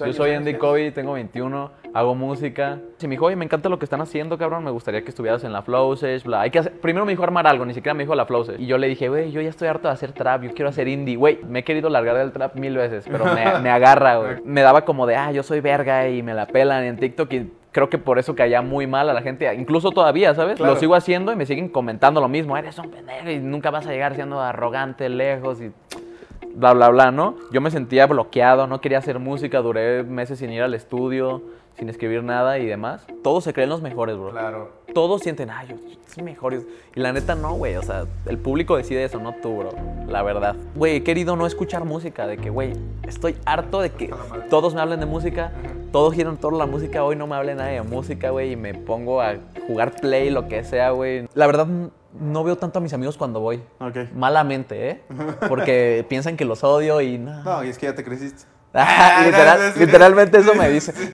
Yo soy Andy Kobe, tengo 21, hago música. Si me dijo, oye, me encanta lo que están haciendo, cabrón, me gustaría que estuvieras en la Flow Session, bla. Hay que hacer... Primero me dijo armar algo, ni siquiera me dijo la Flow. Y yo le dije, güey, yo ya estoy harto de hacer trap, yo quiero hacer indie. Güey, me he querido largar del trap mil veces, pero me, me agarra, güey. Me daba como de, ah, yo soy verga y me la pelan en TikTok y creo que por eso caía muy mal a la gente, incluso todavía, ¿sabes? Claro. Lo sigo haciendo y me siguen comentando lo mismo, eres un pendejo y nunca vas a llegar siendo arrogante, lejos y bla, bla, bla, ¿no? Yo me sentía bloqueado, no quería hacer música, duré meses sin ir al estudio, sin escribir nada y demás. Todos se creen los mejores, bro. Claro. Todos sienten, ay, yo soy mejor. Y la neta no, güey. O sea, el público decide eso, no tú, bro. La verdad. Güey, he querido no escuchar música. De que, güey, estoy harto de que todos me hablen de música. Todos quieren toda la música. Hoy no me hable nadie de música, güey. Y me pongo a jugar play, lo que sea, güey. La verdad, no veo tanto a mis amigos cuando voy. Ok. Malamente, ¿eh? Porque piensan que los odio y no. No, y es que ya te creciste. Literal- no, no, sí. literalmente eso me dice.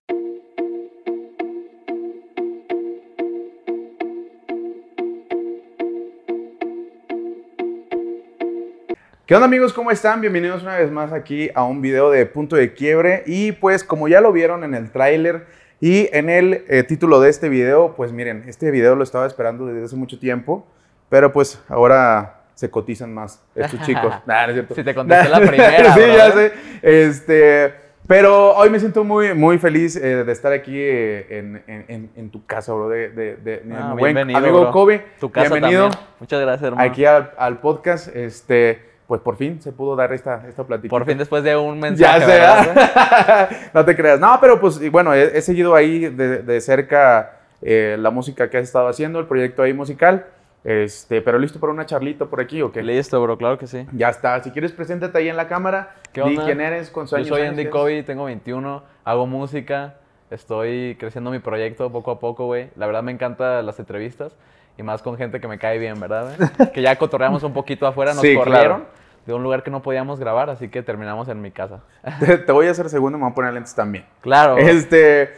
¿Qué onda amigos? ¿Cómo están? Bienvenidos una vez más aquí a un video de Punto de Quiebre. Y pues como ya lo vieron en el tráiler y en el eh, título de este video, pues miren, este video lo estaba esperando desde hace mucho tiempo, pero pues ahora se cotizan más estos chicos. Nah, no es cierto. Si te contesté la primera, sí, ya sé. Este, pero hoy me siento muy, muy feliz eh, de estar aquí eh, en, en- en- tu casa, bro, de, de, de mi Ah, buen bienvenido, amigo bro. Kobe. Tu casa bienvenido también. Muchas gracias, hermano. aquí al, al podcast. Este, pues por fin se pudo dar esta, esta plática. Por fin después de un Ya mensaje, ¿verdad? ¿ah? no te creas. No, pero pues y bueno, he, he seguido ahí de, de cerca eh, la música que has estado haciendo, el proyecto ahí musical. Este, pero listo para una charlita por aquí o qué? Listo, bro, claro que sí. Ya está. Si quieres, preséntate ahí en la cámara. ¿Qué Di onda? quién eres, con Yo años soy Andy. Kobe, tengo 21, hago música, estoy creciendo mi proyecto poco a poco, güey. La verdad me encantan las entrevistas y más con gente que me cae bien, ¿verdad? que ya cotorreamos un poquito afuera, nos Sí, corrieron claro. de un lugar que no podíamos grabar, así que terminamos en mi casa. Te, te voy a hacer segundo, me voy a poner lentes también. Claro. Este,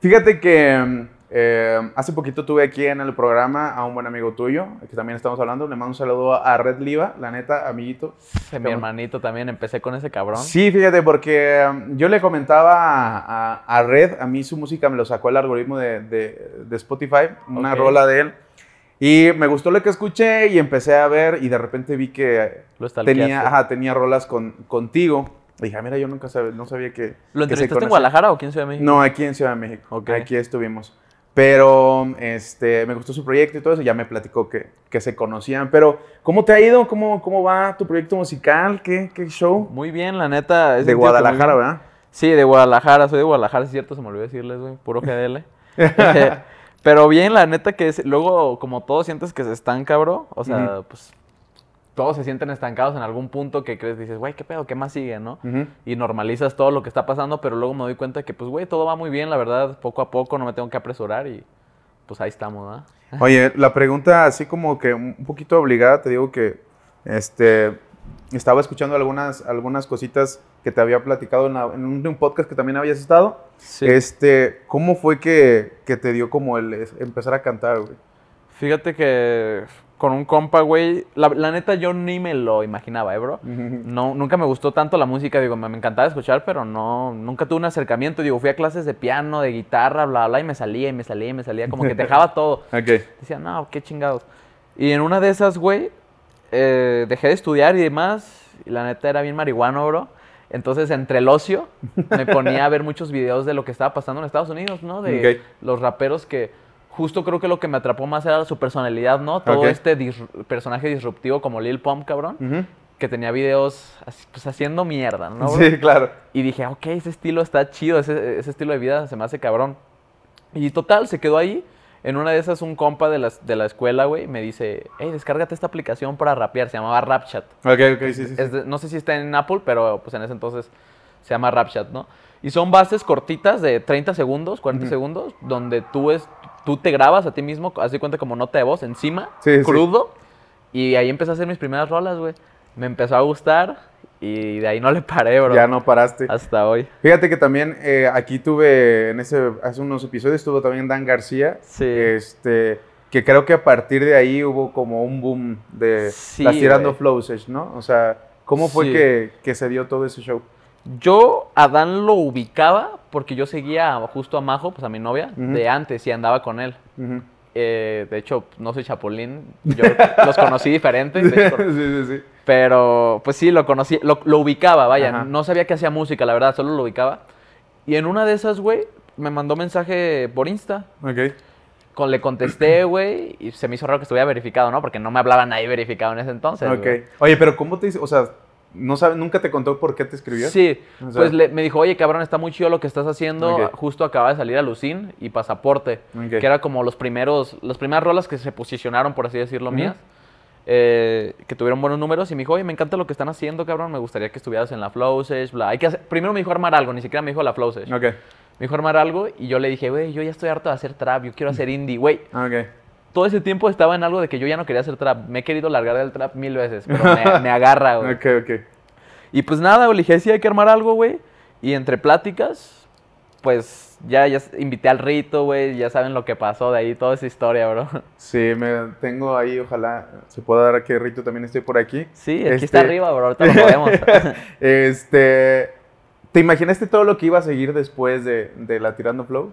fíjate que eh, hace poquito tuve aquí en el programa a un buen amigo tuyo, que también estamos hablando. Le mando un saludo a Red Liva, la neta, amiguito. mi Cabrón. hermanito también, empecé con ese cabrón. Sí, fíjate, porque um, yo le comentaba a, a- a Red, a mí su música me lo sacó el algoritmo de, de- de Spotify, una Ok. rola de él. Y me gustó lo que escuché y empecé a ver y de repente vi que Lo tenía, ajá, tenía rolas con, contigo. Dije, ah, mira, yo nunca sabía, no sabía que... ¿Lo que entrevistaste en conocían. Guadalajara o quién Ciudad de México? No, aquí en Ciudad de México. Ok. Aquí estuvimos. Pero este, me gustó su proyecto y todo eso. Ya me platicó que, que se conocían. Pero, ¿cómo te ha ido? ¿Cómo, cómo va tu proyecto musical? ¿Qué, qué show? Muy bien, la neta. De Guadalajara. ¿verdad? Sí, de Guadalajara, soy de Guadalajara, es cierto, se me olvidó decirles, güey, puro GDL. Pero bien, la neta que es- luego, como todo sientes que se estanca, bro, o sea, pues todos se sienten estancados en algún punto que crees, dices, güey, ¿qué pedo? ¿Qué más sigue, no? Y normalizas todo lo que está pasando, pero luego me doy cuenta que, pues, güey, todo va muy bien, la verdad, poco a poco, no me tengo que apresurar y pues ahí estamos, ¿no? Oye, la pregunta así como que un poquito obligada, te digo que este, estaba escuchando algunas, algunas cositas que te había platicado en, la- en un, un podcast que también habías estado. Sí. Este, ¿Cómo fue que, que te dio como el empezar a cantar, güey? Fíjate que con un compa, güey, la, la neta yo ni me lo imaginaba, ¿eh, bro? No, nunca me gustó tanto la música, digo, me, me encantaba escuchar, pero no, nunca tuve un acercamiento, digo, fui a clases de piano, de guitarra, bla, bla, y me salía, y me salía, y me salía, como que dejaba todo. Ok. Decía, no, qué chingados. Y en una de esas, güey, eh, dejé de estudiar y demás, y la neta era bien marihuano, bro. Entonces, entre el ocio, me ponía a ver muchos videos de lo que estaba pasando en Estados Unidos, ¿no? De los raperos que justo creo que lo que me atrapó más era su personalidad, ¿no? Todo Ok. este dis- personaje disruptivo como Lil Pump, cabrón, Ujú. que tenía videos pues, haciendo mierda, ¿no? bro? Sí, claro. Y dije, ok, ese estilo está chido, ese, ese estilo de vida se me hace cabrón. Y total, se quedó ahí. En una de esas, un compa de la, de la escuela, güey, me dice, hey, descárgate esta aplicación para rapear. Se llamaba Rapchat. Ok, ok, sí, sí. sí. De- no sé si está en Apple, pero pues en ese entonces se llama Rapchat, ¿no? Y son bases cortitas de 30 segundos, 40 Ujú. segundos, donde tú, es, tú te grabas a ti mismo, así cuenta como nota de voz, encima, Sí, sí. crudo. Y ahí empecé a hacer mis primeras rolas, güey. Me empezó a gustar y de ahí no le paré, bro. Ya no paraste. Hasta hoy. Fíjate que también eh, aquí tuve, en ese, hace unos episodios estuvo también Dan García. Sí. Este, que creo que a partir de ahí hubo como un boom de Sí, las tirando güey. flow sesh, ¿no? O sea, ¿cómo fue Sí. que, que se dio todo ese show? Yo a Dan lo ubicaba porque yo seguía justo a Majo, pues a mi novia, de antes y andaba con él. Eh, de hecho, no soy chapulín, yo los conocí diferentes, sí, sí, sí. pero pues sí, lo conocí, lo, lo ubicaba, vaya, Ajá. no sabía que hacía música, la verdad, solo lo ubicaba. Y en una de esas, güey, me mandó mensaje por Insta. Ok. Con, le contesté, güey, y se me hizo raro que estuviera verificado, ¿no? Porque no me hablaba nadie verificado en ese entonces. Ok. Oye, pero ¿cómo te dice? O sea, no sabe, nunca te contó por qué te escribió. Sí, O sea- pues le- me dijo, oye, cabrón, está muy chido lo que estás haciendo. Justo acaba de salir a Lucín y Pasaporte, que era como los primeros, las primeras rolas que se posicionaron, por así decirlo, mías, eh, que tuvieron buenos números. Y me dijo, oye, me encanta lo que están haciendo, cabrón, me gustaría que estuvieras en la Flow Stage, bla. Hay que hacer- Primero me dijo armar algo, ni siquiera me dijo la Flow Stage. Ok. Me dijo armar algo y yo le dije, güey, yo ya estoy harto de hacer trap, yo quiero hacer indie, güey. Ok. Todo ese tiempo estaba en algo de que yo ya no quería hacer trap. Me he querido largar del trap mil veces, pero me, me agarra, güey. Ok, ok. Y pues nada, le dije, sí, hay que armar algo, güey. Y entre pláticas, pues ya, ya invité al rito, güey. Ya saben lo que pasó de ahí, toda esa historia, bro. Sí, me tengo ahí, ojalá se pueda dar a que Rito también esté por aquí. Sí, aquí Este- está arriba, bro. Ahorita lo podemos. Este, ¿te imaginaste todo lo que iba a seguir después de, de la Tirando Flow?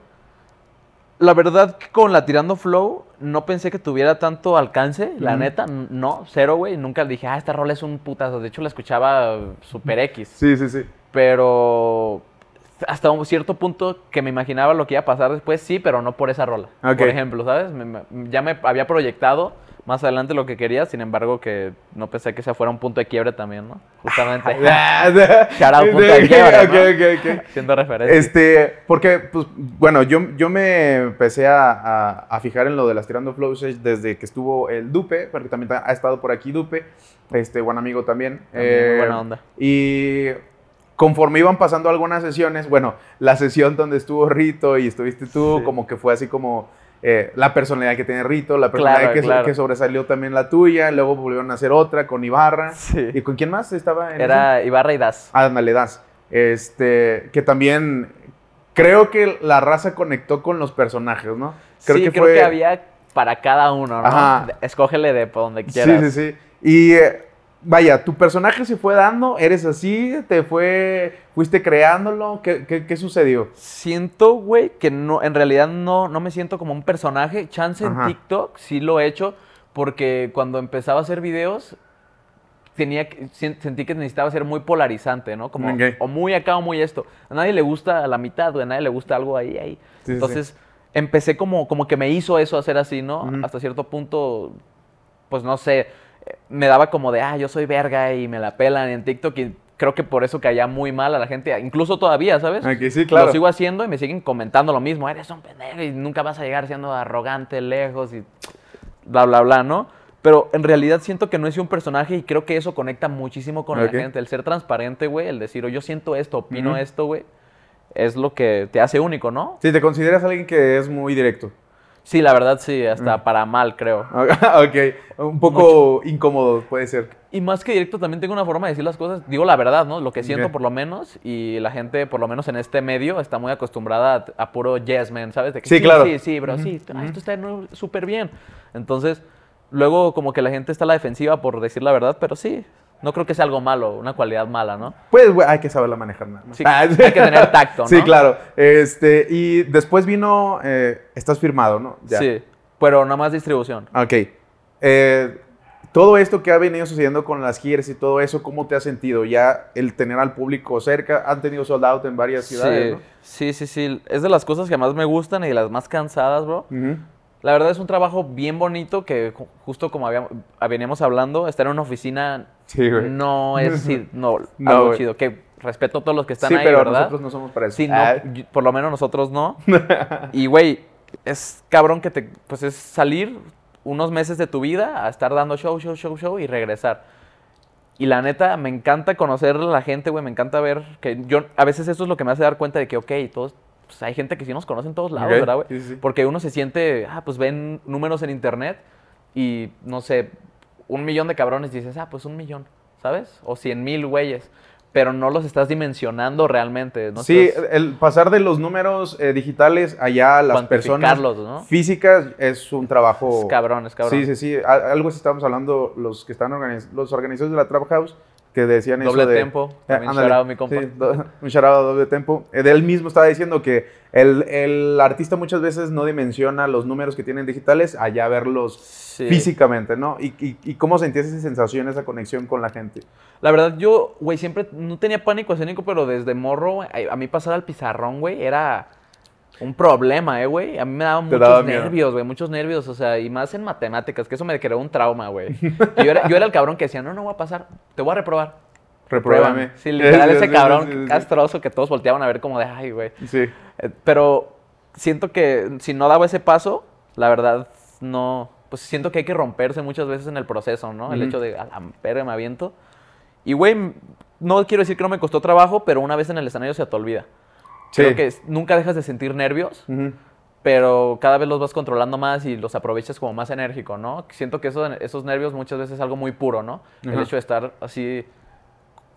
La verdad que con la Tirando Flow no pensé que tuviera tanto alcance, la neta. No, cero, güey. Nunca dije, ah, esta rola es un putazo. De hecho, la escuchaba super X. Sí, sí, sí. Pero hasta un cierto punto que me imaginaba lo que iba a pasar después, sí, pero no por esa rola. Por ejemplo, ¿sabes? Me- me- ya me había proyectado más adelante lo que quería, sin embargo, que no pensé que ese fuera un punto de quiebre también, ¿no? Justamente. Shout out, punto de quiebre, ¿no? ok, ok. Haciendo referencia. Este, porque, pues, bueno, yo, yo me empecé a, a- a fijar en lo de las Tirando Flow desde que estuvo el Dupe, porque también ha estado por aquí Dupe, este, buen amigo también. También, Eh, buena onda. Y conforme iban pasando algunas sesiones, bueno, la sesión donde estuvo Rito y estuviste tú, Sí. como que fue así como eh, la personalidad que tiene Rito, la personalidad Claro, que, claro. que sobresalió también la tuya, luego volvieron a hacer otra con Ibarra. Sí. ¿Y con quién más estaba en? Era Ibarra y Das. Ándale, das. Este, que también creo que la raza conectó con los personajes, ¿no? sí, creo que había para cada uno, ¿no? Ajá. Escógele de por donde Sí, quieras. sí, sí. Y eh, vaya, tu personaje se fue dando, eres así, te fue, fuiste creándolo, ¿qué, qué, qué sucedió? Siento, güey, que no, en realidad no, no me siento como un personaje. Chance en Ajá. TikTok sí lo he hecho, porque cuando empezaba a hacer videos, tenía que- sentí que necesitaba ser muy polarizante, ¿no? Como, o muy acá o muy esto. A nadie le gusta la mitad, güey, a nadie le gusta algo ahí, ahí. Sí, sí, Entonces, empecé como, como que me hizo eso hacer así, ¿no? Hasta cierto punto, pues no sé, me daba como de, ah, yo soy verga y me la pelan en TikTok y creo que por eso caía muy mal a la gente, incluso todavía, ¿sabes? Aquí sí, claro. Lo sigo haciendo y me siguen comentando lo mismo, eres un pendejo y nunca vas a llegar siendo arrogante, lejos y bla, bla, bla, ¿no? Pero en realidad siento que no es un personaje y creo que eso conecta muchísimo con la gente. El ser transparente, güey, el decir, "Oh, yo siento esto, opino esto, güey, es lo que te hace único, ¿no? Sí, te consideras alguien que es muy directo. Sí, la verdad sí, hasta Mm. para mal, creo. ok, un poco incómodo puede ser. Y más que directo, también tengo una forma de decir las cosas. Digo la verdad, ¿no? Lo que siento por lo menos. Y la gente, por lo menos en este medio, está muy acostumbrada a, a puro yes man, ¿sabes? De que, Sí, claro. Sí, sí, bro, sí. Ah, esto está súper bien. Entonces, luego como que la gente está a la defensiva por decir la verdad, pero sí. No creo que sea algo malo, una cualidad mala, ¿no? Pues hay que saberla manejar nada más. Sí, hay que tener tacto, ¿no? Sí, claro. Este, y después vino, eh, estás firmado, ¿no? Ya. Sí, pero nada más distribución. Ok. Eh, todo esto que ha venido sucediendo con las giras y todo eso, ¿cómo te has sentido? Ya el tener al público cerca, han tenido sold out en varias ciudades, sí, sí, sí, sí. Es de las cosas que más me gustan y de las más cansadas, bro. ¿no? La verdad es un trabajo bien bonito que ju- justo como habíamos, veníamos hablando, estar en una oficina Sí, no es no, No, algo chido. Que respeto a todos los que están sí, ahí, pero ¿verdad? nosotros no somos para eso. Sí, Ah, y- por lo menos nosotros no. y güey, es cabrón que te pues es salir unos meses de tu vida a estar dando show, show, show, show y regresar. Y la neta, me encanta conocer a la gente, güey, me encanta ver que yo, a veces eso es lo que me hace dar cuenta de que, ok, todos, pues hay gente que sí nos conoce en todos lados, Ok, ¿verdad, güey? sí, sí. Porque uno se siente, ah, pues ven números en internet y, no sé, un millón de cabrones y dices, ah, pues un millón, ¿sabes? O cien mil güeyes, pero no los estás dimensionando realmente, ¿no? sí, el pasar de los números eh, digitales allá a las personas ¿no? físicas es un trabajo... Es cabrón, es cabrón. Sí, sí, sí. Algo así estábamos hablando los que están organiz- los organizadores de la Trap House, que decían Doble eso de... tempo, Eh, ándale, mi compa. sí, do- un a doble tempo. Eh, él mismo estaba diciendo que el, el artista muchas veces no dimensiona los números que tienen digitales allá verlos Sí. físicamente, ¿no? Y, y, y cómo sentías esa sensación, esa conexión con la gente. La verdad, yo, güey, siempre no tenía pánico escénico, pero desde morro, a mí pasar al pizarrón, güey, era un problema, eh, güey. A mí me daban muchos nervios, güey, muchos nervios, o sea, y más en matemáticas, que eso me creó un trauma, güey. Yo era, yo era el cabrón que decía, no, no voy a pasar, te voy a reprobar. Repruébame. Sí, literal, Sí, ese sí, cabrón sí, castroso que todos volteaban a ver como de, ay, güey. Sí. Eh, Pero siento que si no daba ese paso, la verdad, no. Pues siento que hay que romperse muchas veces en el proceso, ¿no? El hecho de, a la verga, me aviento. Y, güey, no quiero decir que no me costó trabajo, pero una vez en el escenario se te olvida. Sí. Creo que nunca dejas de sentir nervios, Ujú. pero cada vez los vas controlando más y los aprovechas como más enérgico, ¿no? Siento que eso, esos nervios muchas veces es algo muy puro, ¿no? El hecho de estar así,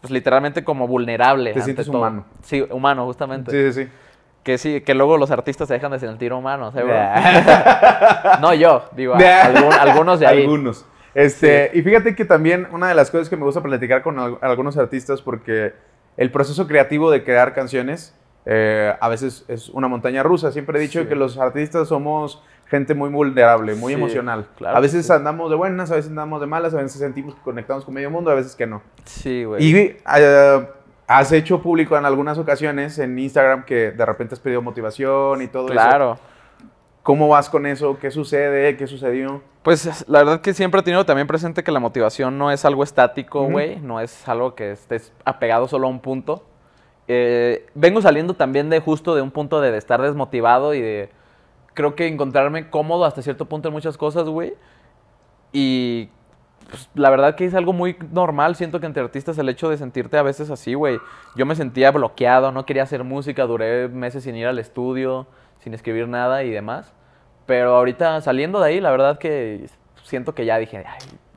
pues literalmente como vulnerable. Te ante sientes todo. humano. Sí, humano, justamente. Sí, sí, sí. Que sí, que luego los artistas se dejan de sentir humanos, ¿eh, bro? No yo, digo, algún- algunos de ahí. Algunos. Este, Y fíjate que también una de las cosas que me gusta platicar con al- algunos artistas, porque el proceso creativo de crear canciones eh, a veces es una montaña rusa. Siempre he dicho Sí. que los artistas somos gente muy vulnerable, muy Sí, emocional. claro a veces sí. andamos de buenas, a veces andamos de malas, a veces sentimos que conectamos con medio mundo, a veces que no. Sí, güey. Y eh, has hecho público en algunas ocasiones en Instagram que de repente has pedido motivación y todo eso. Claro. ¿Cómo vas con eso? ¿Qué sucede? ¿Qué sucedió? Pues la verdad que siempre he tenido también presente que la motivación no es algo estático, güey. No es algo que estés apegado solo a un punto. Eh, vengo saliendo también de justo de un punto de, estar desmotivado y de creo que encontrarme cómodo hasta cierto punto en muchas cosas, güey. Y pues, la verdad que es algo muy normal. Siento que entre artistas el hecho de sentirte a veces así, güey. Yo me sentía bloqueado, no quería hacer música, duré meses sin ir al estudio, sin escribir nada y demás. Pero ahorita saliendo de ahí, la verdad que siento que ya dije,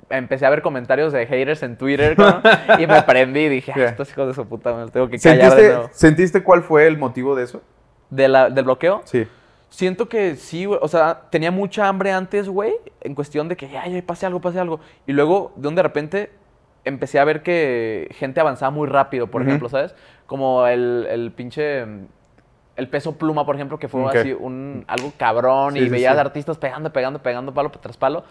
empecé a ver comentarios de haters en Twitter cabrón, y me prendí y dije, "Ay, Ya. estos hijos de su puta, me tengo que callar de ¿Sentiste, nuevo. ¿Sentiste cuál fue el motivo de eso? ¿De la- ¿Del bloqueo? Sí. Siento que sí, güey. O sea, tenía mucha hambre antes, güey. En cuestión de que, ay, ay, pase algo, pase algo. Y luego, de un de repente, empecé a ver que gente avanzaba muy rápido, por Ujú. ejemplo, ¿sabes? Como el, el pinche. El peso pluma, por ejemplo, que fue Ok. así un, algo cabrón. Sí, y sí, veías sí. artistas pegando, pegando, pegando palo tras palo.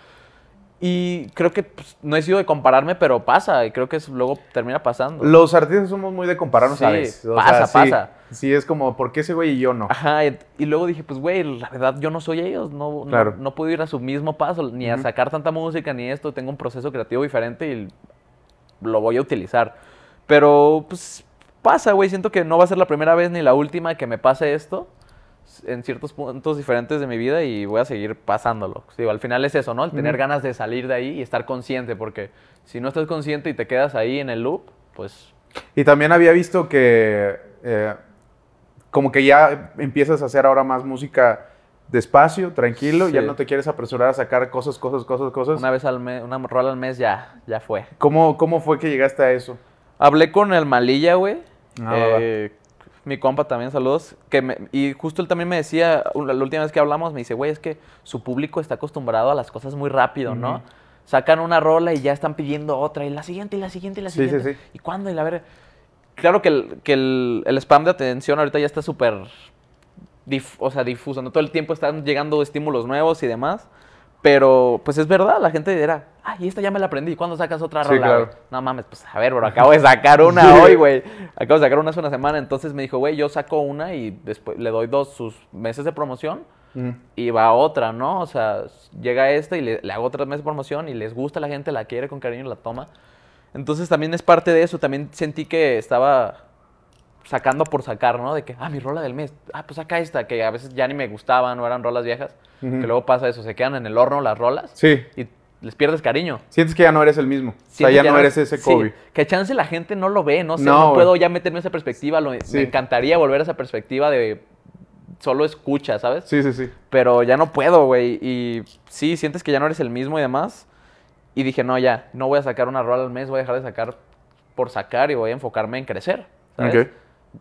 Y creo que pues, no he sido de compararme, pero pasa. Y creo que eso luego termina pasando. Los artistas somos muy de compararnos a Sí, veces. O pasa, sí, pasa. Sí, es como, ¿por qué ese güey y yo no? Ajá, y, y luego dije, pues, güey, la verdad, yo no soy ellos, no, no- Claro. no, puedo ir a su mismo paso, ni a Ujú. sacar tanta música, ni esto, tengo un proceso creativo diferente y lo voy a utilizar. Pero, pues, pasa, güey, siento que no va a ser la primera vez ni la última que me pase esto en ciertos puntos diferentes de mi vida y voy a seguir pasándolo. Digo, al final es eso, ¿no? El tener ganas de salir de ahí y estar consciente, porque si no estás consciente y te quedas ahí en el loop, pues... Y también había visto que eh, como que ya empiezas a hacer ahora más música despacio, tranquilo, ya no te quieres apresurar a sacar cosas, cosas, cosas, cosas. Una vez al mes, una rola al mes ya, ya fue. ¿Cómo, ¿Cómo fue que llegaste a eso? Hablé con el Malilla, güey. Ah, Eh, mi compa también, saludos. Que me- y justo él también me decía, la última vez que hablamos, me dice, güey, es que su público está acostumbrado a las cosas muy rápido, ¿no? Sacan una rola y ya están pidiendo otra, y la siguiente, y la siguiente, y la Sí, sí, siguiente. sí. ¿Y cuándo? Y la ver. Claro que el, que el, el spam de atención ahorita ya está súper dif- o sea, difuso, ¿no? Todo el tiempo están llegando estímulos nuevos y demás. Pero, pues es verdad, la gente dirá, ay, esta ya me la aprendí, ¿cuándo sacas otra Sí, rola? claro. güey?" No mames, pues a ver, bro, acabo de sacar una Sí. hoy, güey. Acabo de sacar una hace una semana. Entonces me dijo, güey, yo saco una y después le doy dos sus meses de promoción Mm. y va otra, ¿no? O sea, llega esta y le, le hago tres meses de promoción y les gusta la gente, la quiere con cariño, la toma. Entonces también es parte de eso. También sentí que estaba sacando por sacar, ¿no? De que, ah, mi rola del mes, ah, pues saca esta, que a veces ya ni me gustaban, no eran rolas viejas. Que luego pasa eso, se quedan en el horno las rolas Sí. y les pierdes cariño. Sientes que ya no eres el mismo. o sea, ya que no eres ese sí, Kobe. que chance la gente no lo ve, no sé, No, no, puedo ya meterme en esa perspectiva. lo- Sí. Me encantaría volver a esa perspectiva de solo escucha, ¿sabes? Sí, sí, sí. Pero ya no puedo, güey. Y sí, sientes que ya no eres el mismo y demás. Y dije, no, ya, no voy a sacar una rola al mes, voy a dejar de sacar por sacar y voy a enfocarme en crecer.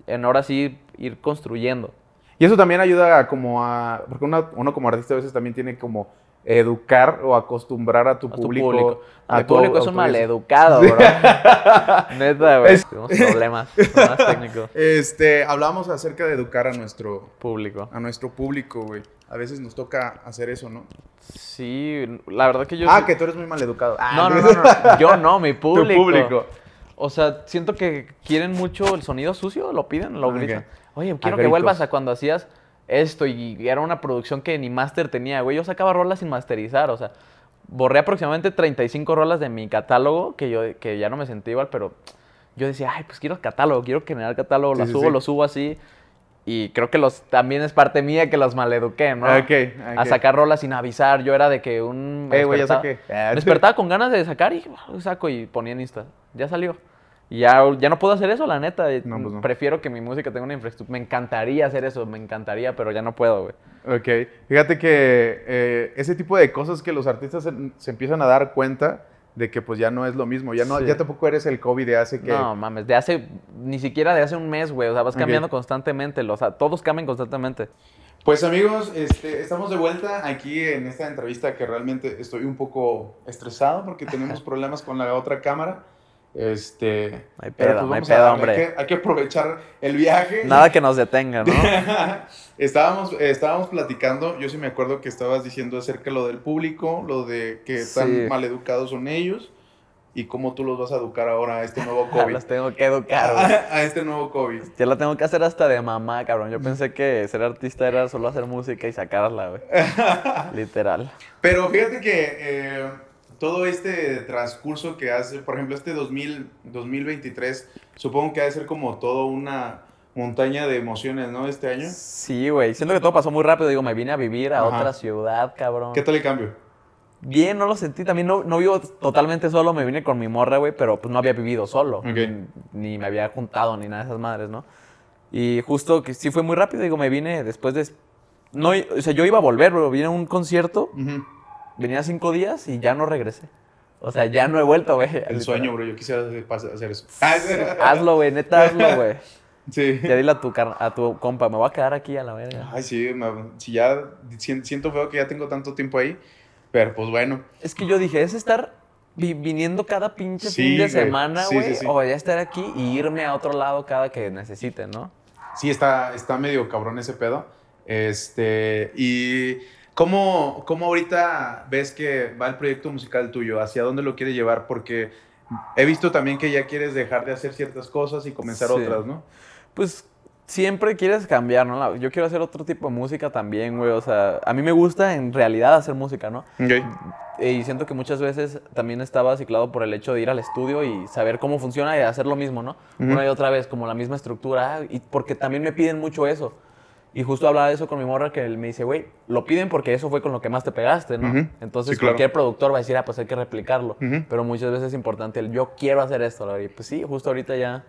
En ahora sí ir construyendo. Y eso también ayuda a como a... Porque uno, uno como artista a veces también tiene como educar o acostumbrar a tu A tu público. público. a Mi tu público es un maleducado, bro. Neta, güey. Es- Tenemos problemas, técnicos. Este, hablamos acerca de educar a nuestro, Público. a nuestro público, güey. A veces nos toca hacer eso, ¿no? Sí, la verdad que yo. ah, que tú eres muy maleducado. Ah, No, no, no, no. Yo no, mi público. público. O sea, siento que quieren mucho el sonido sucio, lo piden, lo gritan. Oye, A quiero que vuelvas a cuando hacías esto y era una producción que ni máster tenía, güey. Yo sacaba rolas sin masterizar, o sea, borré aproximadamente 35 rolas de mi catálogo que yo que ya no me sentía igual, pero yo decía, ay, pues quiero catálogo, quiero generar catálogo, Sí, lo sí, subo, sí. lo subo así. Y creo que los también es parte mía que los maleduqué, ¿no? Ok, A sacar rolas sin avisar. Yo era de que un. me Eh, güey, ya despertaba- saqué. Me despertaba con ganas de sacar y ah, saco y ponía en Insta. Ya salió. Y ya, ya no puedo hacer eso, la neta. No, pues no. Prefiero que mi música tenga una infraestructura. Me encantaría hacer eso, me encantaría, pero ya no puedo, güey. Ok, fíjate que eh, ese tipo de cosas que los artistas se, se empiezan a dar cuenta de que pues ya no es lo mismo, ya no, Sí. ya tampoco eres el COVID de hace que... No, mames, de hace. Ni siquiera de hace un mes, güey. O sea, vas cambiando constantemente. O sea, todos cambian constantemente. Pues amigos, este, estamos de vuelta aquí en esta entrevista que realmente estoy un poco estresado porque tenemos problemas con la otra cámara. Este, No hay pedo, no hay a pedo, hombre. Hay que, hay que aprovechar el viaje. Nada que nos detenga, ¿no? estábamos, estábamos platicando, yo sí me acuerdo que estabas diciendo acerca de lo del público, lo de que tan Sí. mal educados son ellos y cómo tú los vas a educar ahora a este nuevo COVID. Las tengo que educar, a este nuevo COVID. Ya la tengo que hacer hasta de mamá, cabrón. Yo pensé que ser artista era solo hacer música y sacarla, güey. Literal. Pero fíjate que eh, todo este transcurso que hace, por ejemplo, este 2000, 2023, supongo que ha de ser como todo una montaña de emociones, ¿no? Este año. Sí, güey. Siento que todo pasó muy rápido. Digo, me vine a vivir a Ajá. otra ciudad, cabrón. ¿Qué tal el cambio? Bien, no lo sentí. También no, no vivo totalmente solo. Me vine con mi morra, güey, pero pues no había vivido solo. Ok. Ni, ni me había juntado ni nada de esas madres, ¿no? Y justo que sí fue muy rápido. Digo, me vine después de... No, o sea, yo iba a volver, bro. Vine a un concierto, Ujú. Venía cinco días y ya no regresé. O sea, ya no he vuelto, güey. El sueño, bro. Yo quisiera hacer, eso. Hazlo, güey, neta, hazlo, güey. Sí. Ya dile a tu, a tu compa, me voy a quedar aquí a la verga. Ay, sí, me- si ya si- siento feo que ya tengo tanto tiempo ahí, pero pues bueno. Es que yo dije, es estar vi- viniendo cada pinche Sí, fin de semana, güey, sí. o ya estar aquí y irme a otro lado cada que necesite, ¿no? Sí, está, está medio cabrón ese pedo. Este, y ¿cómo, ¿cómo ahorita ves que va el proyecto musical tuyo? ¿Hacia dónde lo quieres llevar? Porque he visto también que ya quieres dejar de hacer ciertas cosas y comenzar Sí. otras, ¿no? Pues siempre quieres cambiar, ¿no? Yo quiero hacer otro tipo de música también, güey, o sea, a mí me gusta en realidad hacer música, ¿no? Y siento que muchas veces también estaba ciclado por el hecho de ir al estudio y saber cómo funciona y hacer lo mismo, ¿no? Ujú. Una y otra vez, como la misma estructura. Y porque también me piden mucho eso. Y justo hablaba de eso con mi morra que él me dice, güey, lo piden porque eso fue con lo que más te pegaste, ¿no? Ujú. Entonces Sí, claro. cualquier productor va a decir, ah, pues hay que replicarlo. Ujú. Pero muchas veces es importante el yo quiero hacer esto. ¿no? Y pues sí, justo ahorita ya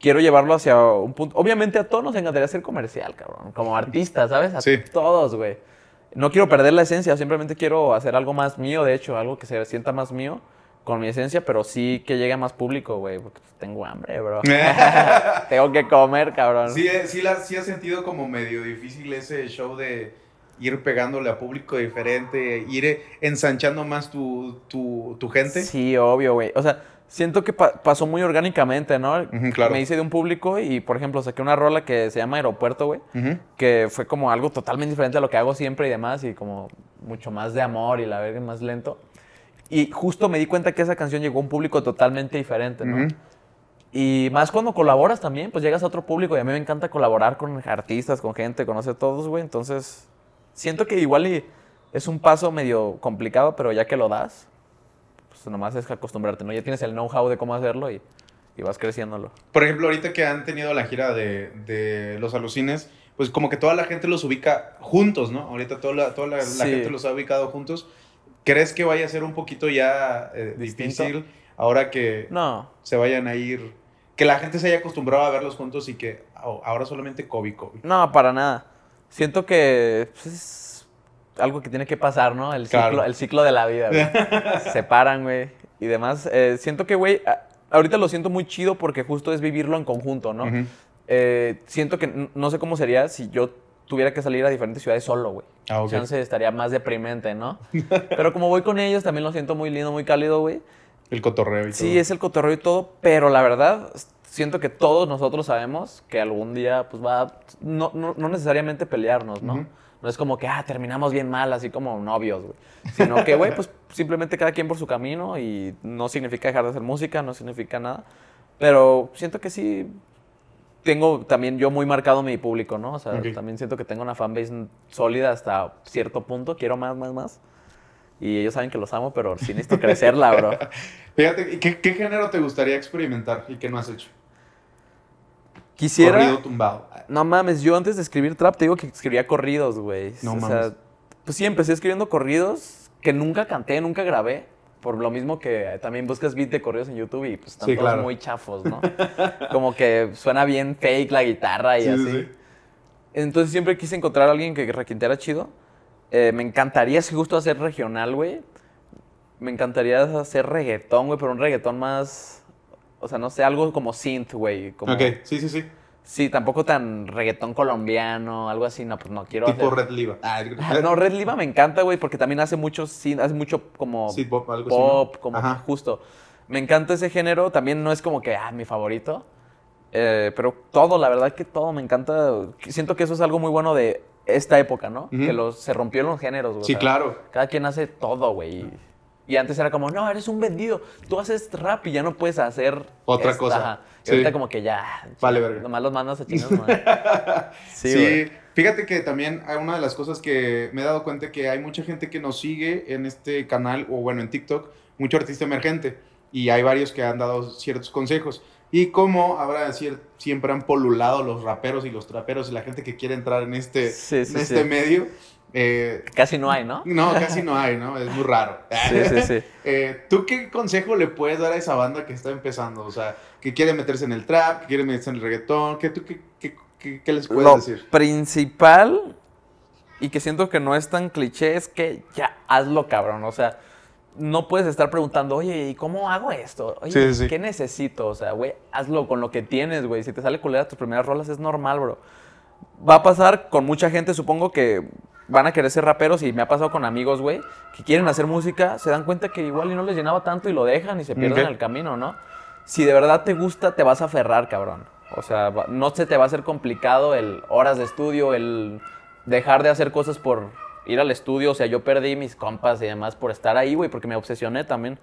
quiero llevarlo hacia un punto. Obviamente a todos nos encantaría ser comercial, cabrón. Como artista, ¿sabes? A Sí. todos, güey. No quiero perder la esencia, simplemente quiero hacer algo más mío, de hecho, algo que se sienta más mío con mi esencia, pero sí que llegue a más público, güey, porque tengo hambre, bro. tengo que comer, cabrón. Sí, eh, sí, la, sí has sentido como medio difícil ese show de ir pegándole a público diferente, ir ensanchando más tu, tu, tu gente. Sí, obvio, güey. O sea, siento que pa- pasó muy orgánicamente, ¿no? Claro. Me hice de un público y, por ejemplo, saqué una rola que se llama Aeropuerto, güey. Que fue como algo totalmente diferente a lo que hago siempre y demás, y como mucho más de amor y la verga más lento. Y justo me di cuenta que esa canción llegó a un público totalmente diferente, ¿no? Y más cuando colaboras también, pues llegas a otro público y a mí me encanta colaborar con artistas, con gente, conocer a todos, güey. Entonces, siento que igual y es un paso medio complicado, pero ya que lo das, pues nomás es acostumbrarte, ¿no? Ya tienes el know-how de cómo hacerlo y, y vas creciéndolo. Por ejemplo, ahorita que han tenido la gira de, de los alucines, pues como que toda la gente los ubica juntos, ¿no? Ahorita toda la, toda la, gente los ha ubicado juntos. ¿Crees que vaya a ser un poquito ya eh, difícil ahora que No, se vayan a ir? Que la gente se haya acostumbrado a verlos juntos y que oh, ahora solamente COVID, COVID. No, para nada. Siento que pues, es algo que tiene que pasar, ¿no? El ciclo, el ciclo de la vida, güey. Se separan, güey. Y demás. Eh, siento que, güey, ahorita lo siento muy chido porque justo es vivirlo en conjunto, ¿no? Eh, siento que no sé cómo sería si yo tuviera que salir a diferentes ciudades solo, güey. Ah, ok. Chance estaría más deprimente, ¿no? pero como voy con ellos, también lo siento muy lindo, muy cálido, güey. El cotorreo y Sí, todo. es el cotorreo y todo, pero la verdad, siento que todos nosotros sabemos que algún día, pues va, no, no, no necesariamente pelearnos, ¿no? Ujú. No es como que, ah, terminamos bien mal, así como novios, güey. Sino que, güey, pues simplemente cada quien por su camino y no significa dejar de hacer música, no significa nada. Pero siento que sí, tengo también yo muy marcado mi público, ¿no? O sea, Ok. también siento que tengo una fanbase sólida hasta cierto punto, quiero más, más, más. Y ellos saben que los amo, pero sí necesito crecerla, bro. Fíjate, ¿y ¿qué, ¿qué género te gustaría experimentar y qué no has hecho? Quisiera... Corrido tumbado. No mames, yo antes de escribir trap te digo que escribía corridos, güey. No o mames. sea, pues sí, empecé escribiendo corridos que nunca canté, nunca grabé. Por lo mismo que también buscas beat de corridos en YouTube y pues están Sí, todos claro. muy chafos, ¿no? Como que suena bien fake la guitarra y Sí, sí, así. sí. Entonces siempre quise encontrar a alguien que requinteara chido. Eh, me encantaría, si gusto, hacer regional, güey. Me encantaría hacer reggaetón, güey, pero un reggaetón más... O sea, no sé, algo como synth, güey. Como... Ok, sí, sí, sí. Sí, tampoco tan reggaetón colombiano, algo así, no, pues no quiero tipo hacer... Red Liva. Ah, No, Red Liva me encanta, güey, porque también hace mucho, sí, hace mucho como pop, algo así, pop, ¿no? como Ajá. justo. Me encanta ese género, también no es como que, ah, mi favorito, eh, pero todo, la verdad que todo me encanta. Siento que eso es algo muy bueno de esta época, ¿no? Que los, se rompieron los géneros, güey. Sí, claro. Cada quien hace todo, güey. Y antes era como, no, eres un vendido. Tú haces rap y ya no puedes hacer Otra esta". cosa. Y Sí. ahorita como que ya. Vale, verga. Nomás los mandas a madre. Sí, Sí, fíjate que también hay una de las cosas que me he dado cuenta que hay mucha gente que nos sigue en este canal o bueno en TikTok, mucho artista emergente y hay varios que han dado ciertos consejos. Y como habrá decir, siempre han polulado los raperos y los traperos y la gente que quiere entrar en este, Sí, sí, en este sí. medio, eh, Casi no hay, ¿no? no, casi no hay, ¿no? Es muy raro. Sí, sí, sí. Eh, ¿Tú qué consejo le puedes dar a esa banda que está empezando? O sea, que quiere meterse en el trap, que quiere meterse en el reggaetón, ¿qué, tú, qué, qué- qué- qué les puedes Lo decir? principal y que siento que no es tan cliché es que ya hazlo, cabrón. O sea, no puedes estar preguntando, oye, ¿y cómo hago esto? Oye, Sí, sí, sí. ¿qué necesito? O sea, güey, hazlo con lo que tienes, güey. Si te sale culera tus primeras rolas es normal, bro. Va a pasar con mucha gente, supongo que van a querer ser raperos y me ha pasado con amigos, güey, que quieren hacer música, se dan cuenta que igual y no les llenaba tanto y lo dejan y se pierden el camino, ¿no? Si de verdad te gusta, te vas a aferrar, cabrón. O sea, no se te va a hacer complicado el horas de estudio, el dejar de hacer cosas por ir al estudio. O sea, yo perdí mis compas y demás por estar ahí, güey, porque me obsesioné también.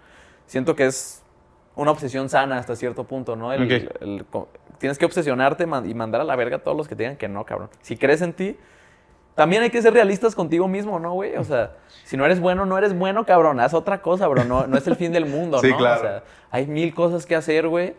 Siento que es una obsesión sana hasta cierto punto, ¿no? El- el- tienes que obsesionarte y mandar a la verga a todos los que te digan que no, cabrón. Si crees en ti, también hay que ser realistas contigo mismo, ¿no, güey? O sea, si no eres bueno, no eres bueno, cabrón. Haz otra cosa, bro. No, no es el fin del mundo, Sí, ¿no? claro. O sea, hay mil cosas que hacer, güey.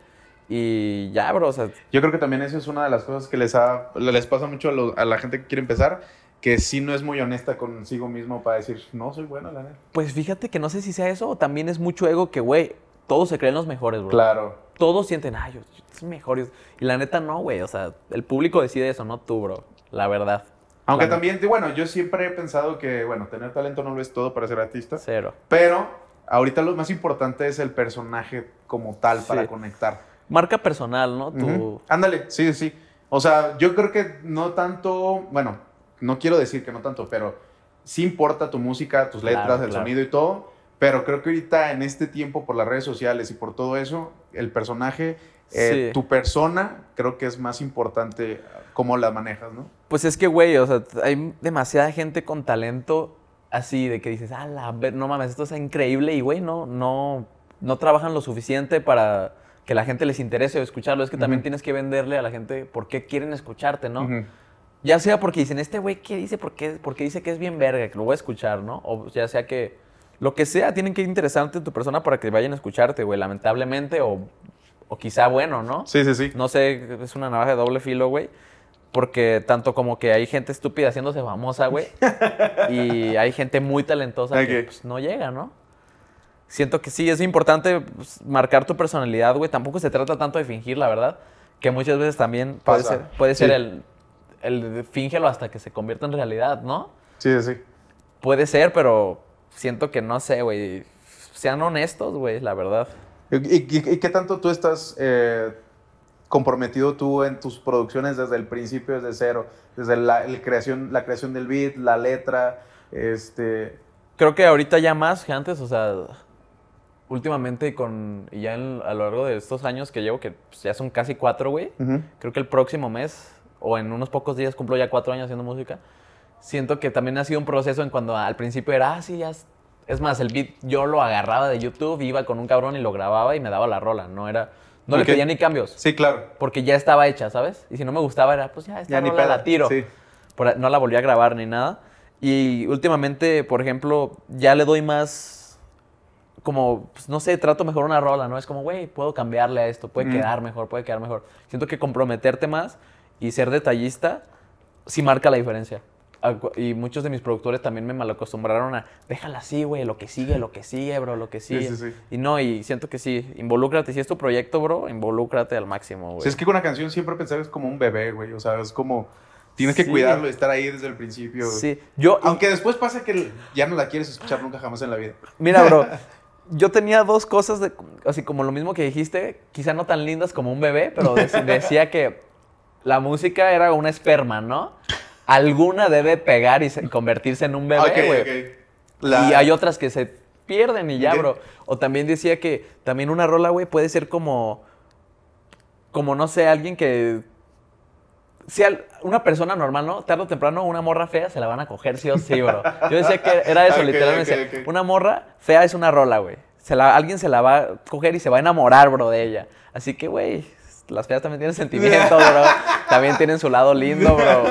Y ya, bro. O sea, Yo creo que también eso es una de las cosas que les, ha- les pasa mucho a, lo- a la gente que quiere empezar, que sí no es muy honesta consigo mismo para decir, no soy bueno, la neta. pues fíjate que no sé si sea eso o también es mucho ego que, güey, todos se creen los mejores, bro. Claro. Todos sienten, ay, yo soy mejor. Y la neta no, güey. O sea, el público decide eso, no tú, bro. La verdad. Aunque Claro. también, bueno, yo siempre he pensado que, bueno, tener talento no lo es todo para ser artista, Cero. pero ahorita lo más importante es el personaje como tal para Sí. conectar. Marca personal, ¿no? Tu... Ándale, sí, sí. O sea, yo creo que no tanto, bueno, no quiero decir que no tanto, pero sí importa tu música, tus Claro, letras, el claro. sonido y todo, pero creo que ahorita en este tiempo por las redes sociales y por todo eso, el personaje, eh, Sí. tu persona, creo que es más importante cómo la manejas, ¿no? Pues es que, güey, o sea, hay demasiada gente con talento así de que dices, ah, la ver- no mames, esto es increíble y, güey, no, no, no trabajan lo suficiente para que la gente les interese escucharlo. Es que también tienes que venderle a la gente por qué quieren escucharte, ¿no? Ya sea porque dicen, este güey, ¿qué dice? ¿Por qué? Porque dice que es bien verga, que lo voy a escuchar, ¿no? O ya sea que lo que sea, tienen que interesarte en tu persona para que vayan a escucharte, güey, lamentablemente, o, o quizá bueno, ¿no? Sí, sí, sí. No sé, es una navaja de doble filo, güey. Porque tanto como que hay gente estúpida haciéndose famosa, güey. y hay gente muy talentosa que pues, no llega, ¿no? Siento que sí, es importante pues, marcar tu personalidad, güey. Tampoco se trata tanto de fingir, la verdad. Que muchas veces también puede Pasa. ser, puede ser el, el fíngelo hasta que se convierta en realidad, ¿no? Sí, sí, sí. Puede ser, pero siento que no sé, güey. Sean honestos, güey, la verdad. ¿Y, y- y qué tanto tú estás eh, comprometido tú en tus producciones desde el principio, desde cero, desde la, el creación, la creación del beat, la letra, este... Creo que ahorita ya más que antes, o sea, últimamente con, y ya en- a lo largo de estos años que llevo, que pues, ya son casi cuatro, güey, Ujú. creo que el próximo mes o en unos pocos días cumplo ya cuatro años haciendo música. Siento que también ha sido un proceso en cuando al principio era, ah, sí, ya. es-". Es más, el beat yo lo agarraba de YouTube, iba con un cabrón y lo grababa y me daba la rola. No era. No le pedía ni cambios. Sí, claro. Porque ya estaba hecha, ¿sabes? Y si no me gustaba era, pues ya, esta Ya ni pedo. la tiro. Sí. Por- no la volví a grabar ni nada. Y últimamente, por ejemplo, ya le doy más. Como, pues, no sé, trato mejor una rola, ¿no? Es como, güey, puedo cambiarle a esto, puede Mm. quedar mejor, puede quedar mejor. Siento que comprometerte más y ser detallista sí marca la diferencia. Y muchos de mis productores también me malacostumbraron a, déjala así, güey, lo que sigue, lo que sigue, bro, lo que Sí, sigue. sí, sí. Y no, y siento que sí, involúcrate. Si es tu proyecto, bro, involúcrate al máximo, güey. Sí, es que con una canción siempre pensar es como un bebé, güey. O sea, es como... Tienes que Sí. cuidarlo y estar ahí desde el principio. Sí, yo, Aunque después pasa que ya no la quieres escuchar nunca jamás en la vida. Mira, bro, yo tenía dos cosas, de, así como lo mismo que dijiste, quizá no tan lindas como un bebé, pero dec- decía que la música era una esperma, ¿no? Alguna debe pegar y se- convertirse en un bebé, güey. La- Y hay otras que se pierden y ya, Ok. bro. O también decía que también una rola, güey, puede ser como, como no sé, alguien que... Si al- una persona normal, ¿no? Tarde o temprano una morra fea se la van a coger sí o sí, bro. Yo decía que era eso, Ok, literalmente. ok, decía, ok. Una morra fea es una rola, güey. Se la, alguien se la va a coger y se va a enamorar, bro, de ella. Así que, güey, las feas también tienen sentimientos, bro. También tienen su lado lindo, bro.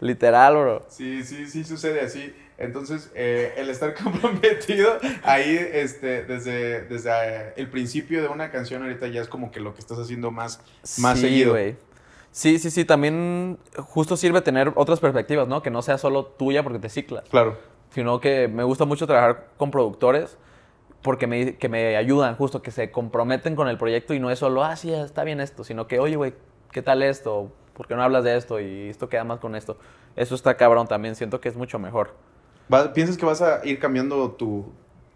Literal, bro. Sí, sí, sí sucede así. Entonces, eh, el estar comprometido ahí, este, desde, desde eh, el principio de una canción, ahorita ya es como que lo que estás haciendo más, más Sí, seguido. Sí, sí, sí. También justo sirve tener otras perspectivas, ¿no? Que no sea solo tuya porque te ciclas. Claro. Sino que me gusta mucho trabajar con productores porque me, que me ayudan, justo que se comprometen con el proyecto y no es solo, ah, sí, está bien esto, sino que, oye, güey, ¿qué tal esto? ¿Por qué no hablas de esto? Y esto queda más con esto. Eso está cabrón también, siento que es mucho mejor. ¿Piensas que vas a ir cambiando tu-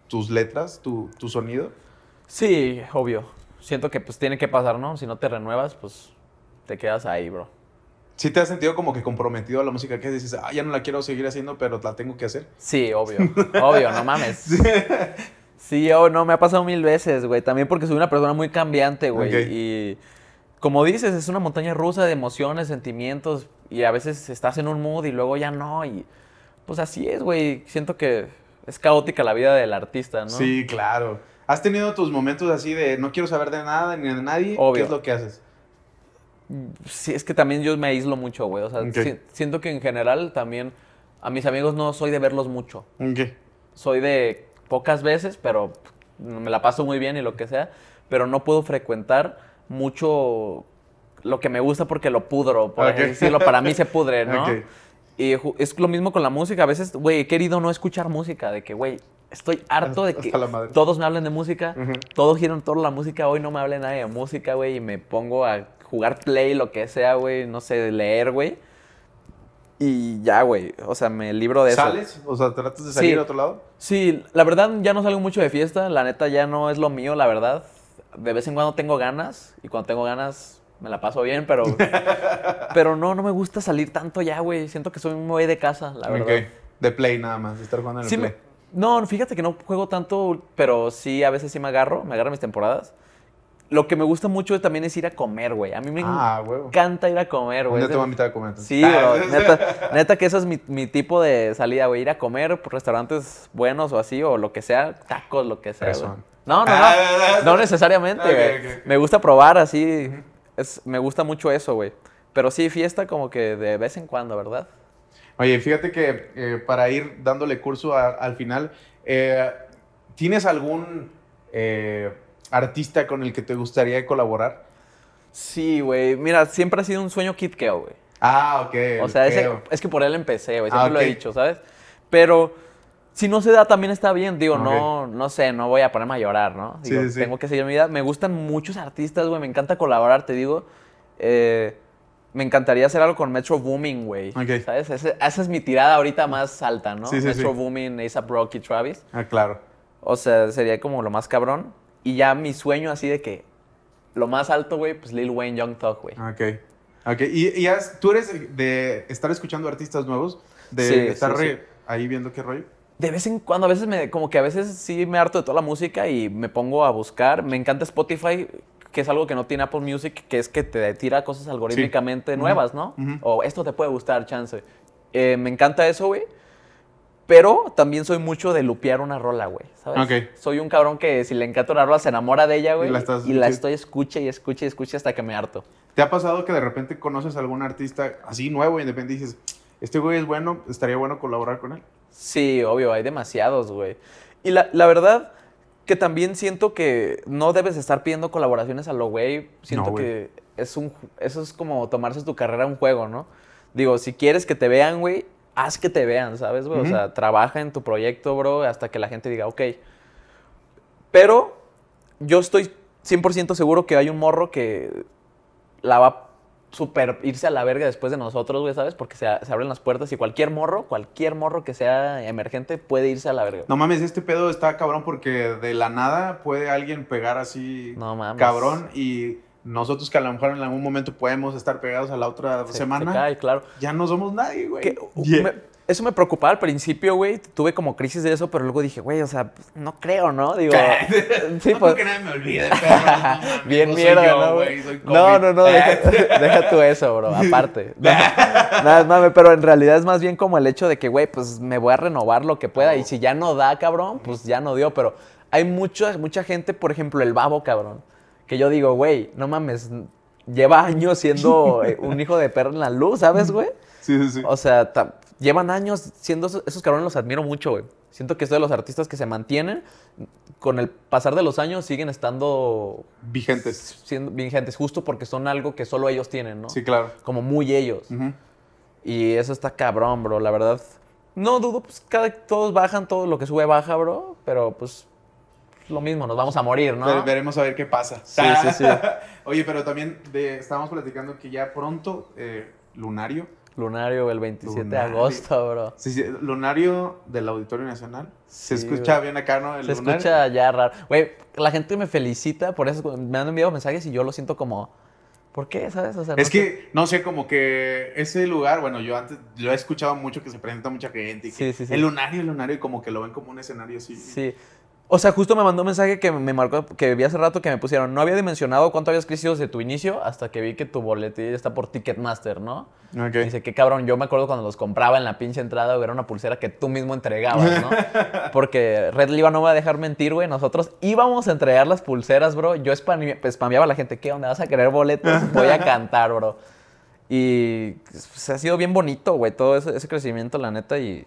tus letras, tu, tu sonido? Sí, obvio. Siento que pues tiene que pasar, ¿no? Si no te renuevas, pues te quedas ahí, bro. ¿Sí te has sentido como que comprometido a la música que dices, ah, ya no la quiero seguir haciendo, pero la tengo que hacer? Sí, obvio. obvio, no mames. Sí, oh, no, me ha pasado mil veces, güey. También porque soy una persona muy cambiante, güey. Ok. Y como dices, es una montaña rusa de emociones, sentimientos. Y a veces estás en un mood y luego ya no. Y pues así es, güey. Siento que es caótica la vida del artista, ¿no? Sí, claro. ¿Has tenido tus momentos así de no quiero saber de nada ni de nadie? Obvio. ¿Qué es lo que haces? Sí, es que también yo me aíslo mucho, güey. O sea, si- siento que en general también a mis amigos no soy de verlos mucho. Ok. soy de pocas veces, pero me la paso muy bien y lo que sea, pero no puedo frecuentar mucho lo que me gusta porque lo pudro, por Ok. así decirlo, para mí se pudre, ¿no? Y es lo mismo con la música, a veces, güey, he querido no escuchar música, de que, güey, estoy harto de que todos me hablen de música, todos giran toda la música, hoy no me hable nadie de música, güey, y me pongo a jugar play, lo que sea, güey, no sé, leer, güey. Y ya, güey, o sea, me libro de eso. ¿Sales? O sea, ¿tratas de salir Sí. a otro lado? Sí, la verdad ya no salgo mucho de fiesta, la neta ya no es lo mío, la verdad. De vez en cuando tengo ganas y cuando tengo ganas me la paso bien, pero pero no no me gusta salir tanto ya, güey. Siento que soy muy de casa, la verdad. Ok. De play nada más, estar jugando en el Sí, play. me- no, fíjate que no juego tanto, pero sí a veces sí me agarro, me agarro mis temporadas. Lo que me gusta mucho también es ir a comer, güey. A mí me Ah, encanta ir a comer, Un güey. Es te voy a invitar a comer. entonces. Sí, Ah, bro. Neta, neta que eso es mi, mi tipo de salida, güey. Ir a comer por restaurantes buenos o así, o lo que sea, tacos, lo que sea. güey. No, no, Ah, no. No necesariamente, güey. Me gusta probar así. Es, me gusta mucho eso, güey. Pero sí, fiesta como que de vez en cuando, ¿verdad? Oye, fíjate que eh, para ir dándole curso a- al final, eh, ¿tienes algún eh, artista con el que te gustaría colaborar? Sí, güey. Mira, siempre ha sido un sueño Kid Keo, güey. Ah, ok. O sea, ese- es que por él empecé, güey. Ah, Siempre lo he dicho, ¿sabes? Pero si no se da, también está bien. Digo, no, no sé, no voy a ponerme a llorar, ¿no? Sí, Digo, sí, sí. tengo que seguir mi vida. Me gustan muchos artistas, güey. Me encanta colaborar, te digo. Eh, me encantaría hacer algo con Metro Booming, güey. Ok. ¿Sabes? Ese- esa es mi tirada ahorita más alta, ¿no? Sí, sí, Metro. Booming, A$AP Rocky, Travis. Ah, claro. O sea, sería como lo más cabrón. Y ya mi sueño así de que lo más alto, güey, pues Lil Wayne, Young Thug, güey. Ok. Ok. ¿Y, y has- tú eres de estar escuchando artistas nuevos? De estar re- ahí viendo qué rollo. De vez en cuando, a veces me, como que a veces sí me harto de toda la música y me pongo a buscar. Me encanta Spotify, que es algo que no tiene Apple Music, que es que te tira cosas algorítmicamente nuevas, ¿no? O esto te puede gustar, chance. Eh, me encanta eso, güey. Pero también soy mucho de lupear una rola, güey, ¿sabes? Soy un cabrón que si le encanta una rola se enamora de ella, güey. Y la estás- y la sí. estoy escuche y escuche y escuche hasta que me harto. ¿Te ha pasado que de repente conoces a algún artista así nuevo, independiente, y dices, este güey es bueno, estaría bueno colaborar con él? Sí, obvio, hay demasiados, güey. Y la, la verdad que también siento que no debes estar pidiendo colaboraciones a lo güey. Siento No, que es un, eso es como tomarse tu carrera un juego, ¿no? Digo, si quieres que te vean, güey, haz que te vean, ¿sabes, güey? O sea, trabaja en tu proyecto, bro, hasta que la gente diga, ok. Pero yo estoy 100% seguro que hay un morro que la va a super irse a la verga después de nosotros, güey, ¿sabes? Porque se, se abren las puertas y cualquier morro, cualquier morro que sea emergente puede irse a la verga. No mames, este pedo está cabrón porque de la nada puede alguien pegar así No mames. cabrón y nosotros que a lo mejor en algún momento podemos estar pegados a la otra Se- semana, se cae, claro. ya no somos nadie, güey. Que, Yeah. me- eso me preocupaba al principio, güey. Tuve como crisis de eso, pero luego dije, güey, o sea, pues, no creo, ¿no? Digo, sí, no pues. creo que nadie me olvide, perro, no Bien no mierda, yo, ¿no, güey? No, no, no, deja, deja tú eso, bro, aparte. Nada, mame, pero en realidad es más bien como el hecho de que, güey, pues me voy a renovar lo que pueda y si ya no da, cabrón, pues ya no dio, pero hay mucha, mucha gente, por ejemplo, el babo, cabrón, que yo digo, güey, no mames, lleva años siendo eh, un hijo de perra en la luz, ¿sabes, güey? Sí, sí, sí. O sea, llevan años siendo esos, esos cabrones, los admiro mucho, güey. Siento que esto de los artistas que se mantienen, con el pasar de los años siguen estando Vigentes. siendo vigentes, justo porque son algo que solo ellos tienen, ¿no? Sí, claro. Como muy ellos. Y eso está cabrón, bro, la verdad. No dudo, pues cada, todos bajan, todo lo que sube baja, bro, pero pues lo mismo, nos vamos a morir, ¿no? Ve- Veremos a ver qué pasa. Sí, sí, sí. Oye, pero también de- estábamos platicando que ya pronto, eh, Lunario. Lunario el 27 de agosto, bro. Sí, sí, Lunario del Auditorio Nacional. Se Sí, escucha bien acá, ¿no? El Se lunario. escucha ya raro. Güey, la gente me felicita por eso. Me han enviado mensajes y yo lo siento como. ¿Por qué? ¿Sabes? O sea, no Es sé. que, no sé, como que ese lugar, bueno, yo antes, yo he escuchado mucho que se presenta mucha gente y que Sí, sí, sí. el lunario, el lunario, y como que lo ven como un escenario así. Sí. O sea, justo me mandó un mensaje que me marcó, que vi hace rato que me pusieron. No había dimensionado cuánto habías crecido desde tu inicio hasta que vi que tu boletilla está por Ticketmaster, ¿no? Ok. Dice, qué cabrón, yo me acuerdo cuando los compraba en la pinche entrada, era una pulsera que tú mismo entregabas, ¿no? Porque Red Liva no me va a dejar mentir, güey. Nosotros íbamos a entregar las pulseras, bro. Yo spame- spameaba a la gente, ¿qué onda? ¿Vas a querer boletos? Voy a cantar, bro. Y pues, ha sido bien bonito, güey, todo ese, ese crecimiento, la neta, y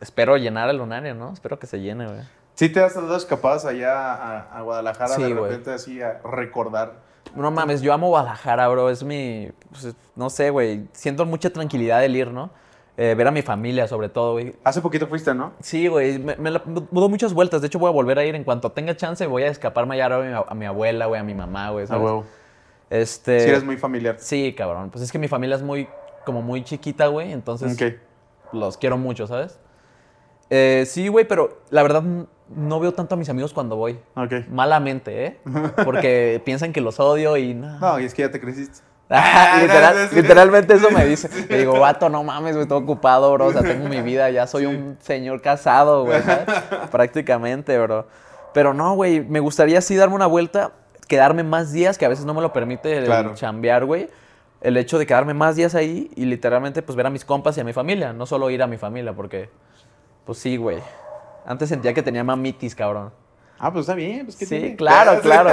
espero llenar el lunario, ¿no? Espero que se llene, güey. ¿Sí te has dado escapadas allá a, a Guadalajara Sí, de repente así a recordar? No mames, yo amo Guadalajara, bro. Es mi. pues, no sé, güey. Siento mucha tranquilidad el ir, ¿no? Eh, ver a mi familia, sobre todo, güey. Hace poquito fuiste, ¿no? Sí, güey. Me, me muchas vueltas. De hecho, voy a volver a ir. En cuanto tenga chance, voy a escaparme allá a mi, a mi abuela, güey, a mi mamá, güey. A huevo. Este. Sí, eres muy familiar. Sí, cabrón. Pues es que mi familia es muy. Como muy chiquita, güey. Entonces. Ok. Los quiero mucho, ¿sabes? Eh, sí, güey, pero la verdad no veo tanto a mis amigos cuando voy. Ok. Malamente, ¿eh? Porque piensan que los odio y no. No, y es que ya te creciste. Ah, literal- no, no, sí. literalmente eso me dice. Le digo, vato, no mames, güey, estoy ocupado, bro. O sea, tengo mi vida, ya soy un señor casado, güey. Prácticamente, bro. Pero no, güey, me gustaría sí darme una vuelta, quedarme más días, que a veces no me lo permite el chambear, güey. El hecho de quedarme más días ahí y literalmente, pues, ver a mis compas y a mi familia. No solo ir a mi familia, porque, pues sí, güey. Antes sentía que tenía mamitis, cabrón. Ah, pues está bien. Pues, ¿qué Sí, tiene? claro, claro.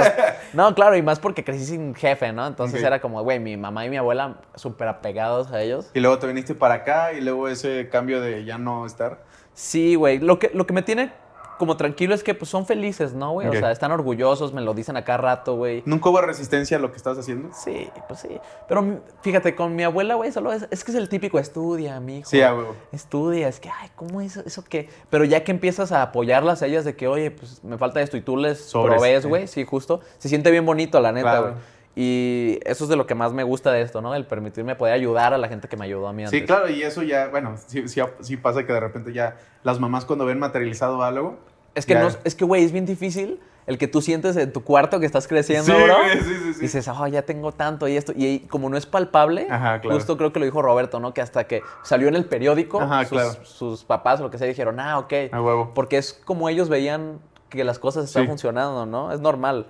No, claro, y más porque crecí sin jefe, ¿no? Entonces era como, güey, mi mamá y mi abuela súper apegados a ellos. Y luego te viniste para acá y luego ese cambio de ya no estar. Sí, güey. Lo que, lo que me tiene como tranquilo es que pues, son felices, ¿no, güey? O sea, están orgullosos, me lo dicen a cada rato, güey. ¿Nunca hubo resistencia a lo que estás haciendo? Sí, pues sí. Pero fíjate, con mi abuela, güey, solo es, es que es el típico estudia, mi hijo. Sí, a huevo. Estudia, es que, ay, ¿cómo es eso qué? Pero ya que empiezas a apoyarlas a ellas de que, oye, pues me falta esto y tú les Sobres, provees, güey, sí, justo, se siente bien bonito, la neta, Claro. Y eso es de lo que más me gusta de esto, ¿no? El permitirme poder ayudar a la gente que me ayudó a mí antes. Sí, claro, y eso ya, bueno, sí, sí, sí pasa que de repente ya las mamás cuando ven materializado algo. Es que, ya- no, es que, güey, es bien difícil el que tú sientes en tu cuarto que estás creciendo, Sí, bro. sí, sí, sí. Y dices, oh, ya tengo tanto y esto. Y como no es palpable, Ajá, claro. justo creo que lo dijo Roberto, ¿no? Que hasta que salió en el periódico, Ajá, sus, claro. sus papás o lo que sea dijeron, ah, ok. A huevo. Porque es como ellos veían que las cosas están Sí. funcionando, ¿no? Es normal.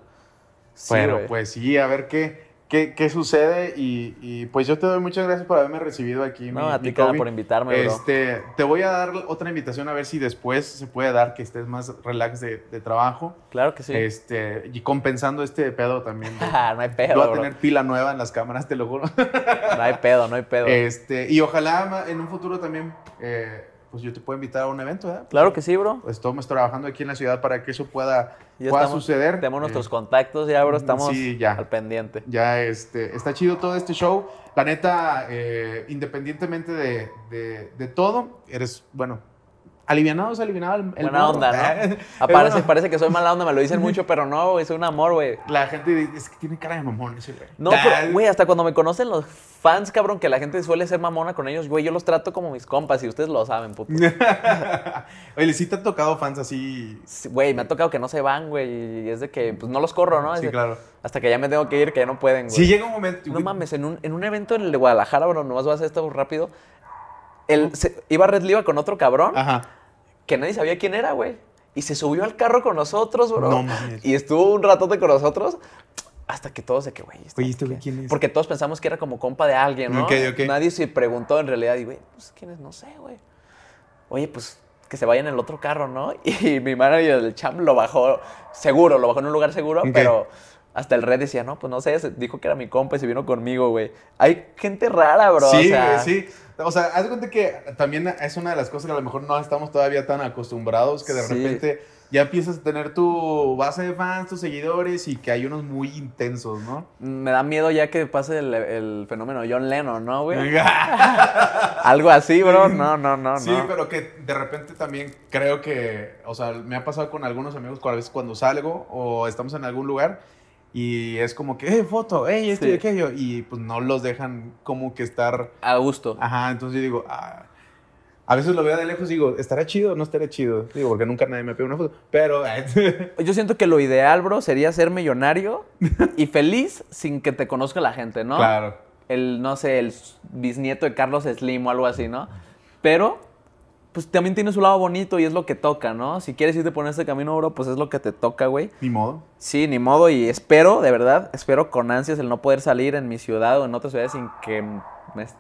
Sí, güey. pues sí, a ver qué, qué, qué sucede. Y, y, pues yo te doy muchas gracias por haberme recibido aquí. No, mi- a ti, cara, Kobe. por invitarme, bro. Este, te voy a dar otra invitación a ver si después se puede dar que estés más relax de, de trabajo. Claro que sí. Este, y compensando este pedo también. Ah, no hay Yo pedo, voy a bro. tener pila nueva en las cámaras, te lo juro. No hay pedo, no hay pedo. Este, y ojalá en un futuro también, eh, pues yo te pueda invitar a un evento, ¿verdad? claro que sí, bro. Pues estamos trabajando aquí en la ciudad para que eso pueda, Ya pueda estamos- suceder. Tenemos nuestros Eh, contactos ya, bro. Estamos sí, ya. al pendiente. Ya este, está chido todo este show. La neta, eh, independientemente de, de- de todo, eres, bueno, alivianado es alivianado el, el Buena morro. onda, ¿no? Eh, Aparece, bueno, parece que soy mala onda, me lo dicen mucho, pero no, güey, soy un amor, güey. La gente dice es que tiene cara de mamón ese güey. No, pero, güey, hasta cuando me conocen los fans, cabrón, que la gente suele ser mamona con ellos, güey, yo los trato como mis compas y ustedes lo saben, puto. Oye, ¿sí te han tocado fans así? Sí, Güey, me ha tocado que no se van, güey, y es de que, pues, no los corro, ¿no? Es Sí, de- claro. Hasta que ya me tengo que ir, que ya no pueden, güey. Sí llega un momento... No mames, en un, en un evento en el de Guadalajara, bro, nomás voy a hacer esto rápido. El, se- iba Red Liva con otro cabrón Ajá. Que nadie sabía quién era, güey. Y se subió al carro con nosotros, bro. No mames. Y estuvo un ratote con nosotros hasta que todos de que, güey, ¿este Oye, ¿este güey quién es? Porque todos pensamos que era como compa de alguien, ¿no? Ok, ok. Nadie se preguntó en realidad y, güey, pues, ¿quién es? No sé, güey. Oye, pues, que se vaya en el otro carro, ¿no? Y mi manager del champ lo bajó seguro, lo bajó en un lugar seguro, pero hasta el red decía, no, pues no sé, dijo que era mi compa y se vino conmigo, güey. Hay gente rara, bro. sí, o sea, güey, sí. O sea, haz de cuenta que también es una de las cosas que a lo mejor no estamos todavía tan acostumbrados que de Sí. repente ya empiezas a tener tu base de fans, tus seguidores y que hay unos muy intensos, ¿no? Me da miedo ya que pase el, el fenómeno John Lennon, ¿no, güey? Algo así, bro. No, no, no, sí, no. pero que de repente también creo que, o sea, me ha pasado con algunos amigos a veces cuando salgo o estamos en algún lugar y es como que, eh, foto, eh, esto y aquello, y pues no los dejan como que estar, A gusto. ajá, entonces yo digo, ah, a veces lo veo de lejos y digo, ¿estará chido o no estará chido? Digo, porque nunca nadie me pide una foto, pero... Yo siento que lo ideal, bro, sería ser millonario y feliz sin que te conozca la gente, ¿no? Claro. El, no sé, el bisnieto de Carlos Slim o algo así, ¿no? Pero, pues también tiene su lado bonito y es lo que toca, ¿no? Si quieres irte por este camino, bro, pues es lo que te toca, güey. Ni modo. Sí, ni modo. Y espero, de verdad, espero con ansias el no poder salir en mi ciudad o en otras ciudades sin que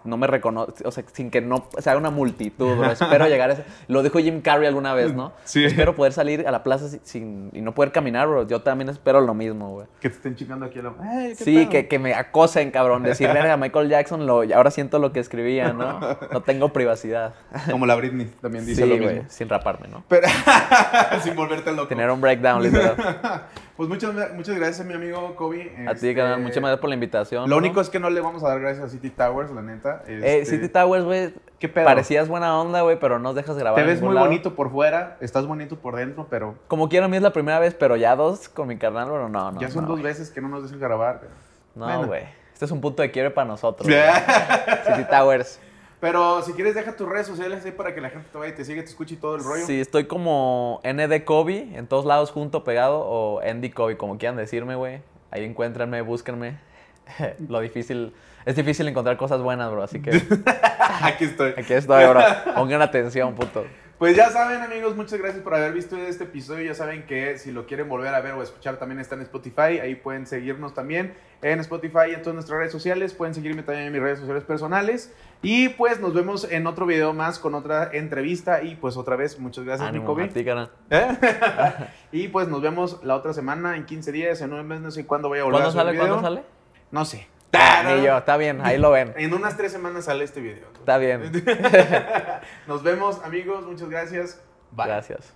no me reconozca, o sea, sin que no se haga una multitud, bro. Espero llegar a ese. Lo dijo Jim Carrey alguna vez, ¿no? Sí. Espero poder salir a la plaza sin, y no poder caminar, bro. Yo también espero lo mismo, güey. Que te estén chingando aquí a la... Ay, ¿qué Sí, que, que me acosen, cabrón. Decirle a Michael Jackson, lo, ahora siento lo que escribía, ¿no? No tengo privacidad. Como la Britney también dice Sí, lo sin raparme, ¿no? Pero sin volverte loco. Tener un breakdown, literal. Pues muchas, muchas gracias, mi amigo Kobe. A ti, Este, canal, muchas gracias por la invitación. Lo ¿no? único es que no le vamos a dar gracias a City Towers, la neta. Eh, Este, City Towers, güey, ¿Qué pedo? parecías buena onda, güey, pero no dejas grabar. Te ves muy lado. bonito por fuera, estás bonito por dentro, pero Como quiero, a mí es la primera vez, pero ya dos con mi carnal, bueno, no, no. ya son no, dos veces que no nos dejan grabar. No, Bueno. güey. Este es un punto de quiebre para nosotros. City Towers. Pero si quieres, deja tus redes sociales ahí para que la gente te vaya y te siga, te escuche y todo el rollo. Sí, estoy como ND Kobe, en todos lados junto, pegado, o Andy Kobe, como quieran decirme, güey. Ahí encuéntrenme, búsquenme. Lo difícil, es difícil encontrar cosas buenas, bro, así que Aquí estoy. aquí estoy, bro. Pongan atención, puto. Pues ya saben, amigos, muchas gracias por haber visto este episodio. Ya saben que si lo quieren volver a ver o escuchar, también está en Spotify. Ahí pueden seguirnos también en Spotify y en todas nuestras redes sociales. Pueden seguirme también en mis redes sociales personales. Y pues nos vemos en otro video más con otra entrevista. Y pues otra vez, muchas gracias, carnal. ¿Eh? y pues nos vemos la otra semana, en 15 días, en un mes, no sé cuándo voy a volver ¿Cuándo a sale? ¿Cuándo sale? No sé. Ni yo, está bien, ahí lo ven. En unas tres semanas sale este video. Está bien. Nos vemos, amigos. Muchas gracias. Bye. Gracias.